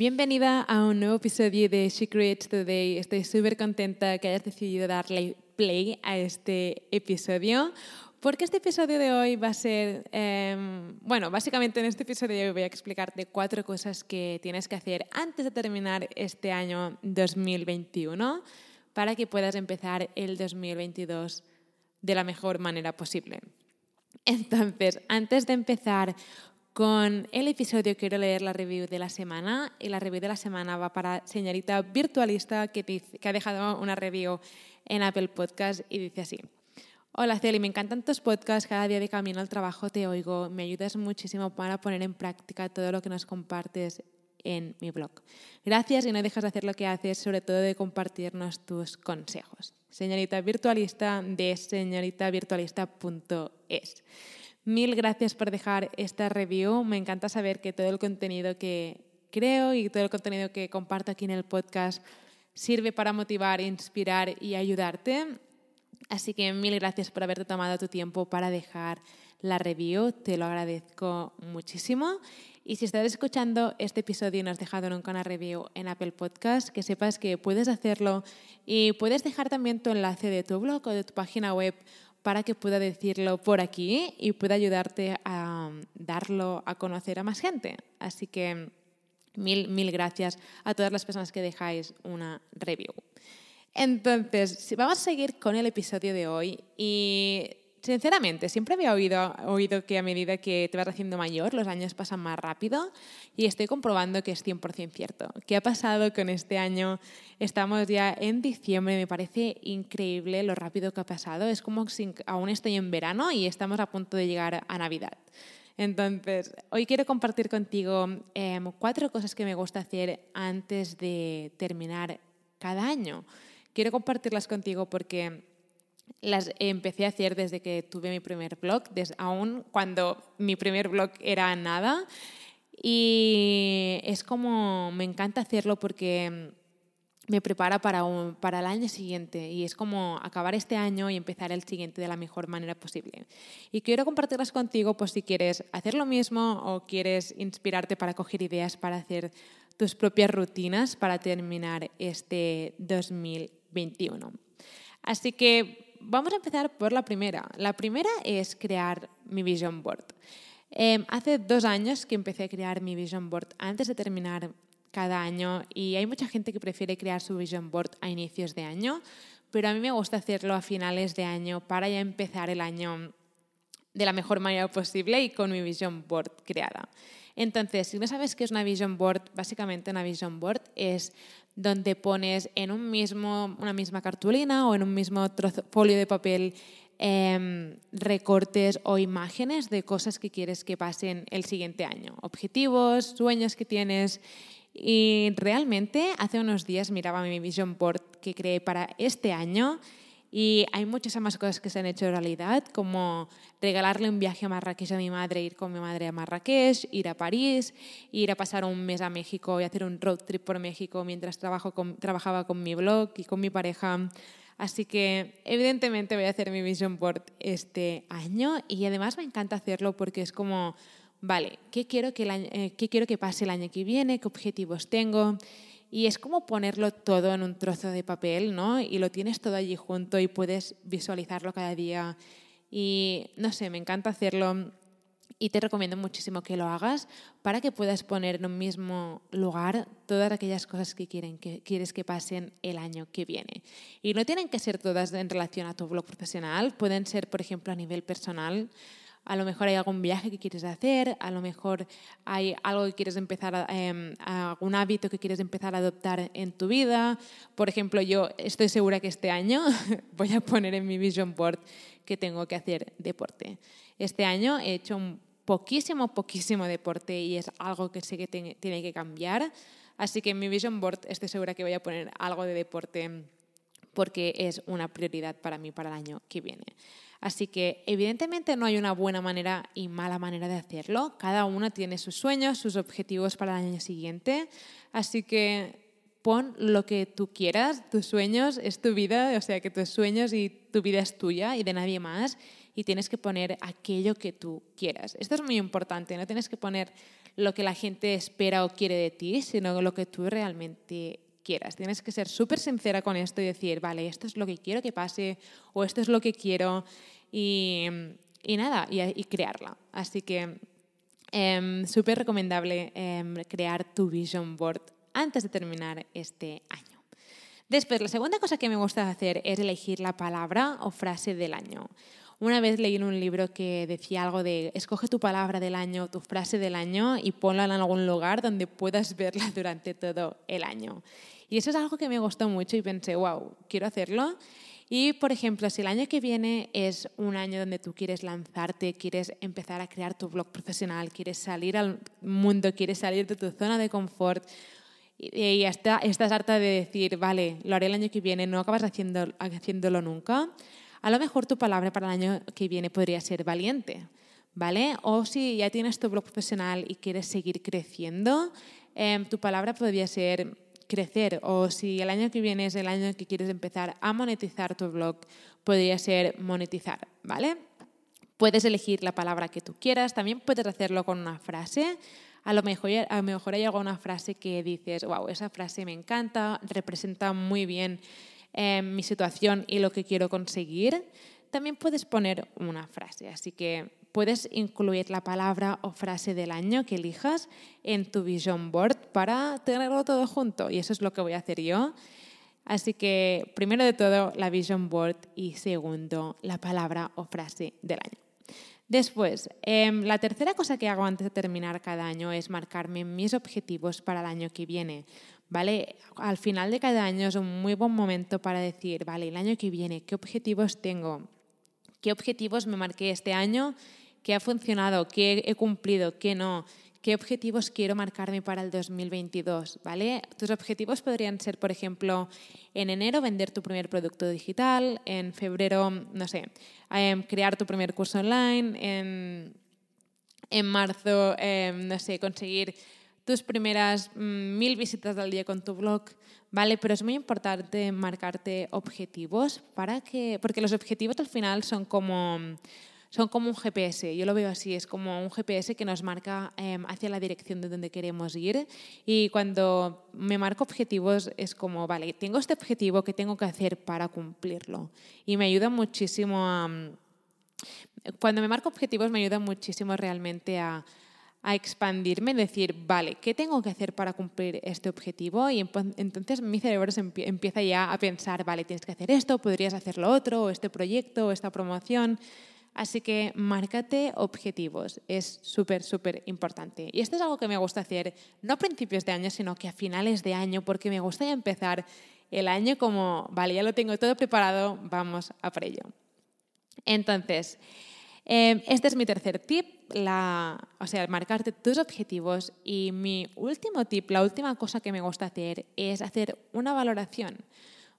Bienvenida a un nuevo episodio de She Creates Today. Estoy súper contenta que hayas decidido darle play a este episodio. Porque este episodio de hoy va a ser, em, bueno, básicamente en este episodio de hoy voy a explicarte cuatro cosas que tienes que hacer antes de terminar este año 2021 para que puedas empezar el 2022 de la mejor manera posible. Entonces, antes de empezar con el episodio quiero leer la review de la semana y la review de la semana va para señorita virtualista que, que ha dejado una review en Apple Podcast y dice así. Hola Celi, me encantan tus podcasts, cada día de camino al trabajo te oigo, me ayudas muchísimo para poner en práctica todo lo que nos compartes en mi blog. Gracias y no dejas de hacer lo que haces, sobre todo de compartirnos tus consejos. Señorita virtualista de señoritavirtualista.es. Mil gracias por dejar esta review. Me encanta saber que todo el contenido que creo y todo el contenido que comparto aquí en el podcast sirve para motivar, inspirar y ayudarte. Así que mil gracias por haberte tomado tu tiempo para dejar la review. Te lo agradezco muchísimo. Y si estás escuchando este episodio y no has dejado nunca una review en Apple Podcast, que sepas que puedes hacerlo y puedes dejar también tu enlace de tu blog o de tu página web para que pueda decirlo por aquí y pueda ayudarte a darlo a conocer a más gente. Así que mil, mil gracias a todas las personas que dejáis una review. Entonces, vamos a seguir con el episodio de hoy y sinceramente, siempre había oído, oído que a medida que te vas haciendo mayor, los años pasan más rápido y estoy comprobando que es 100% cierto. ¿Qué ha pasado con este año? Estamos ya en diciembre, me parece increíble lo rápido que ha pasado. Es como si aún estoy en verano y estamos a punto de llegar a Navidad. Entonces, hoy quiero compartir contigo em, cuatro cosas que me gusta hacer antes de terminar cada año. Quiero compartirlas contigo porque las empecé a hacer desde que tuve mi primer blog, desde, aún cuando mi primer blog era nada. Y es como, me encanta hacerlo porque me prepara para, para el año siguiente y es como acabar este año y empezar el siguiente de la mejor manera posible. Y quiero compartirlas contigo por si quieres hacer lo mismo o quieres inspirarte para coger ideas para hacer tus propias rutinas para terminar este 2021. Así que vamos a empezar por la primera. La primera es crear mi vision board. Em, hace dos años que empecé a crear mi vision board antes de terminar cada año y hay mucha gente que prefiere crear su vision board a inicios de año, pero a mí me gusta hacerlo a finales de año para ya empezar el año de la mejor manera posible y con mi vision board creada. Entonces, si no sabes qué es una vision board, básicamente una vision board es donde pones en un mismo, una misma cartulina o en un mismo folio de papel em, recortes o imágenes de cosas que quieres que pasen el siguiente año, objetivos, sueños que tienes. Y realmente hace unos días miraba mi vision board que creé para este año y hay muchas más cosas que se han hecho realidad, como regalarle un viaje a Marrakech a mi madre, ir con mi madre a Marrakech, ir a París, ir a pasar un mes a México y hacer un road trip por México mientras trabajo trabajaba con mi blog y con mi pareja. Así que evidentemente voy a hacer mi vision board este año y además me encanta hacerlo porque es como, vale, ¿qué quiero que, eh, ¿qué quiero que pase el año que viene? ¿Qué objetivos tengo? Y es como ponerlo todo en un trozo de papel, ¿no? Y lo tienes todo allí junto y puedes visualizarlo cada día. Y no sé, me encanta hacerlo y te recomiendo muchísimo que lo hagas para que puedas poner en un mismo lugar todas aquellas cosas que, quieren, que quieres que pasen el año que viene. Y no tienen que ser todas en relación a tu blog profesional, pueden ser, por ejemplo, a nivel personal a lo mejor hay algún viaje que quieres hacer, a lo mejor hay algo que quieres empezar, eh, algún hábito que quieres empezar a adoptar en tu vida. Por ejemplo, yo estoy segura que este año voy a poner en mi vision board que tengo que hacer deporte. Este año he hecho un poquísimo, poquísimo deporte y es algo que sé que tiene que cambiar. Así que en mi vision board estoy segura que voy a poner algo de deporte porque es una prioridad para mí para el año que viene. Así que evidentemente no hay una buena manera y mala manera de hacerlo. Cada uno tiene sus sueños, sus objetivos para el año siguiente. Así que pon lo que tú quieras. Tus sueños es tu vida, o sea que tus sueños y tu vida es tuya y de nadie más. Y tienes que poner aquello que tú quieras. Esto es muy importante. No tienes que poner lo que la gente espera o quiere de ti, sino lo que tú realmente quieras. Tienes que ser súper sincera con esto y decir, vale, esto es lo que quiero que pase o esto es lo que quiero y, nada, y, crearla. Así que eh, súper recomendable em, crear tu vision board antes de terminar este año. Después, la segunda cosa que me gusta hacer es elegir la palabra o frase del año. Una vez leí en un libro que decía algo de escoge tu palabra del año, tu frase del año y ponla en algún lugar donde puedas verla durante todo el año. Y eso es algo que me gustó mucho y pensé, wow, quiero hacerlo. Y, por ejemplo, si el año que viene es un año donde tú quieres lanzarte, quieres empezar a crear tu blog profesional, quieres salir al mundo, quieres salir de tu zona de confort y, hasta, estás harta de decir, vale, lo haré el año que viene, no acabas haciendo, haciéndolo nunca, a lo mejor tu palabra para el año que viene podría ser valiente. ¿Vale? O si ya tienes tu blog profesional y quieres seguir creciendo, eh, tu palabra podría ser crecer o si el año que viene es el año que quieres empezar a monetizar tu blog, podría ser monetizar, ¿vale? Puedes elegir la palabra que tú quieras, también puedes hacerlo con una frase. A lo mejor, a lo mejor hay alguna frase que dices, wow, esa frase me encanta, representa muy bien eh, mi situación y lo que quiero conseguir. También puedes poner una frase, así que puedes incluir la palabra o frase del año que elijas en tu vision board para tenerlo todo junto. Y eso es lo que voy a hacer yo. Así que, primero de todo, la vision board y segundo, la palabra o frase del año. Después, em, la tercera cosa que hago antes de terminar cada año es marcarme mis objetivos para el año que viene. ¿Vale? Al final de cada año es un muy buen momento para decir, vale, el año que viene, ¿qué objetivos tengo? ¿Qué objetivos me marqué este año qué ha funcionado, qué he cumplido, qué no, qué objetivos quiero marcarme para el 2022, ¿vale? Tus objetivos podrían ser, por ejemplo, en enero vender tu primer producto digital, en febrero, no sé, em, crear tu primer curso online, en, en marzo, em, no sé, conseguir tus primeras mm, mil visitas al día con tu blog, ¿vale? Pero es muy importante marcarte objetivos para que, porque los objetivos al final son como son como un GPS, yo lo veo así, es como un GPS que nos marca em, hacia la dirección de donde queremos ir y cuando me marco objetivos es como, vale, tengo este objetivo que tengo que hacer para cumplirlo y me ayuda muchísimo a... Cuando me marco objetivos me ayuda muchísimo realmente a, a expandirme, decir, vale, ¿qué tengo que hacer para cumplir este objetivo? Y entonces mi cerebro empieza ya a pensar, vale, tienes que hacer esto, podrías hacer lo otro, o este proyecto, o esta promoción. Así que márcate objetivos, es súper, súper importante. Y esto es algo que me gusta hacer, no a principios de año, sino que a finales de año, porque me gusta empezar el año como, vale, ya lo tengo todo preparado, vamos a por ello. Entonces, em, este es mi tercer tip, o sea, marcarte tus objetivos. Y mi último tip, la última cosa que me gusta hacer es hacer una valoración,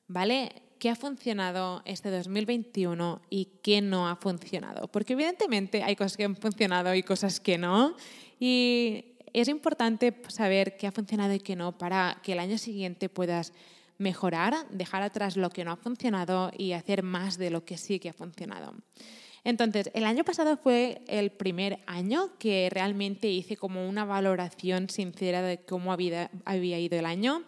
¿vale? qué ha funcionado este 2021 y qué no ha funcionado. Porque evidentemente hay cosas que han funcionado y cosas que no. Y es importante saber qué ha funcionado y qué no para que el año siguiente puedas mejorar, dejar atrás lo que no ha funcionado y hacer más de lo que sí que ha funcionado. Entonces, el año pasado fue el primer año que realmente hice como una valoración sincera de cómo había, ido el año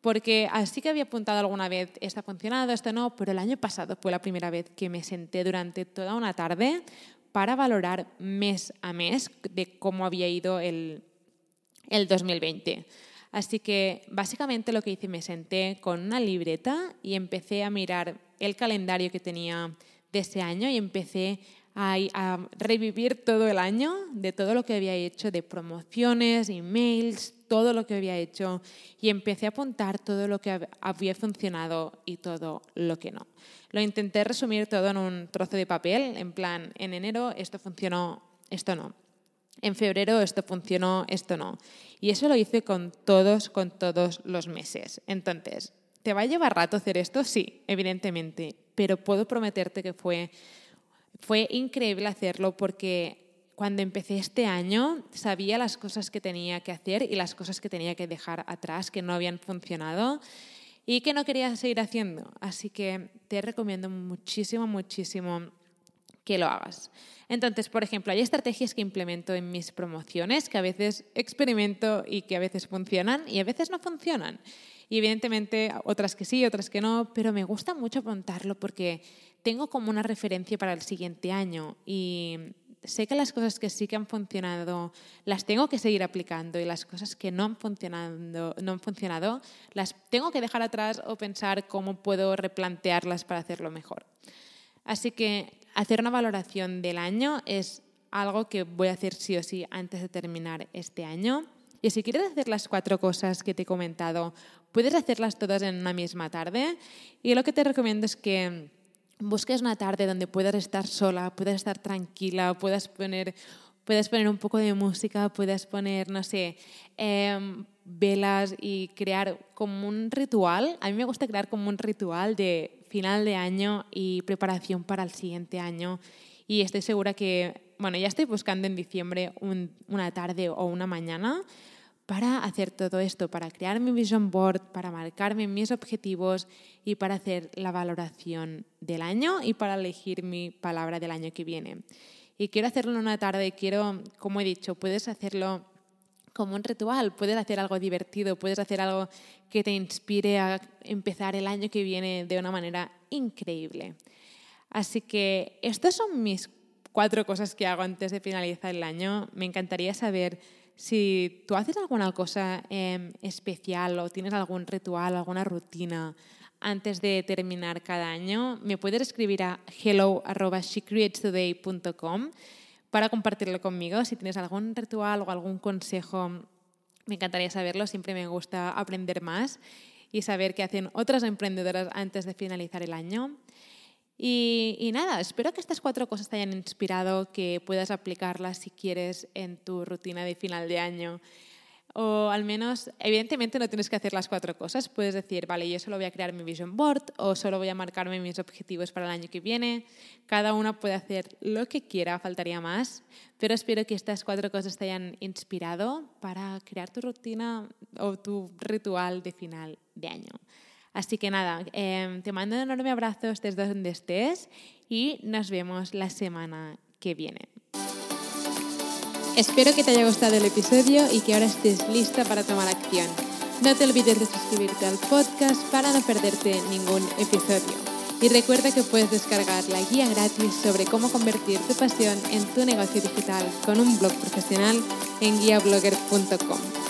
porque así que había apuntado alguna vez, esto ha funcionado, esto no, pero el año pasado fue la primera vez que me senté durante toda una tarde para valorar mes a mes de cómo había ido el, el 2020. Así que básicamente lo que hice, me senté con una libreta y empecé a mirar el calendario que tenía de ese año y empecé a, revivir todo el año de todo lo que había hecho de promociones, emails, todo lo que había hecho y empecé a apuntar todo lo que había funcionado y todo lo que no. Lo intenté resumir todo en un trozo de papel, en plan, en enero esto funcionó, esto no. en febrero esto funcionó, esto no. Y eso lo hice con todos, con todos los meses. Entonces, ¿te va a llevar rato hacer esto? Sí, evidentemente, pero puedo prometerte que fue, fue increíble hacerlo porque cuando empecé este año sabía las cosas que tenía que hacer y las cosas que tenía que dejar atrás que no habían funcionado y que no quería seguir haciendo. Así que te recomiendo muchísimo, muchísimo que lo hagas. Entonces, por ejemplo, hay estrategias que implemento en mis promociones que a veces experimento y que a veces funcionan y a veces no funcionan. Y evidentemente otras que sí, otras que no, pero me gusta mucho apuntarlo porque tengo como una referencia para el siguiente año y sé que las cosas que sí que han funcionado las tengo que seguir aplicando y las cosas que no han funcionado, no han funcionado las tengo que dejar atrás o pensar cómo puedo replantearlas para hacerlo mejor. Así que hacer una valoración del año es algo que voy a hacer sí o sí antes de terminar este año. Y si quieres hacer las cuatro cosas que te he comentado, puedes hacerlas todas en una misma tarde. Y lo que te recomiendo es que busques una tarde donde puedas estar sola, puedas estar tranquila, puedas poner, puedas poner un poco de música, puedas poner, no sé, em, velas y crear como un ritual. A mí me gusta crear como un ritual de final de año y preparación para el siguiente año. Y estoy segura que, bueno, ya estoy buscando en diciembre una tarde o una mañana para hacer todo esto, para crear mi vision board, para marcarme mis objetivos y para hacer la valoración del año y para elegir mi palabra del año que viene. Y quiero hacerlo en una tarde, quiero, como he dicho, puedes hacerlo como un ritual, puedes hacer algo divertido, puedes hacer algo que te inspire a empezar el año que viene de una manera increíble. Así que estas son mis cuatro cosas que hago antes de finalizar el año. Me encantaría saber si tú haces alguna cosa em, especial o tienes algún ritual, alguna rutina antes de terminar cada año. Me puedes escribir a hello.shecreatetoday.com para compartirlo conmigo. Si tienes algún ritual o algún consejo, me encantaría saberlo. Siempre me gusta aprender más y saber qué hacen otras emprendedoras antes de finalizar el año. Y, nada, espero que estas cuatro cosas te hayan inspirado, que puedas aplicarlas si quieres en tu rutina de final de año o al menos, evidentemente no tienes que hacer las cuatro cosas. Puedes decir, vale, yo solo voy a crear mi vision board o solo voy a marcarme mis objetivos para el año que viene. Cada una puede hacer lo que quiera, faltaría más. Pero espero que estas cuatro cosas te hayan inspirado para crear tu rutina o tu ritual de final de año. Así que nada, em, te mando un enorme abrazo desde donde estés y nos vemos la semana que viene. Espero que te haya gustado el episodio y que ahora estés lista para tomar acción. No te olvides de suscribirte al podcast para no perderte ningún episodio. Y recuerda que puedes descargar la guía gratis sobre cómo convertir tu pasión en tu negocio digital con un blog profesional en guiablogger.com.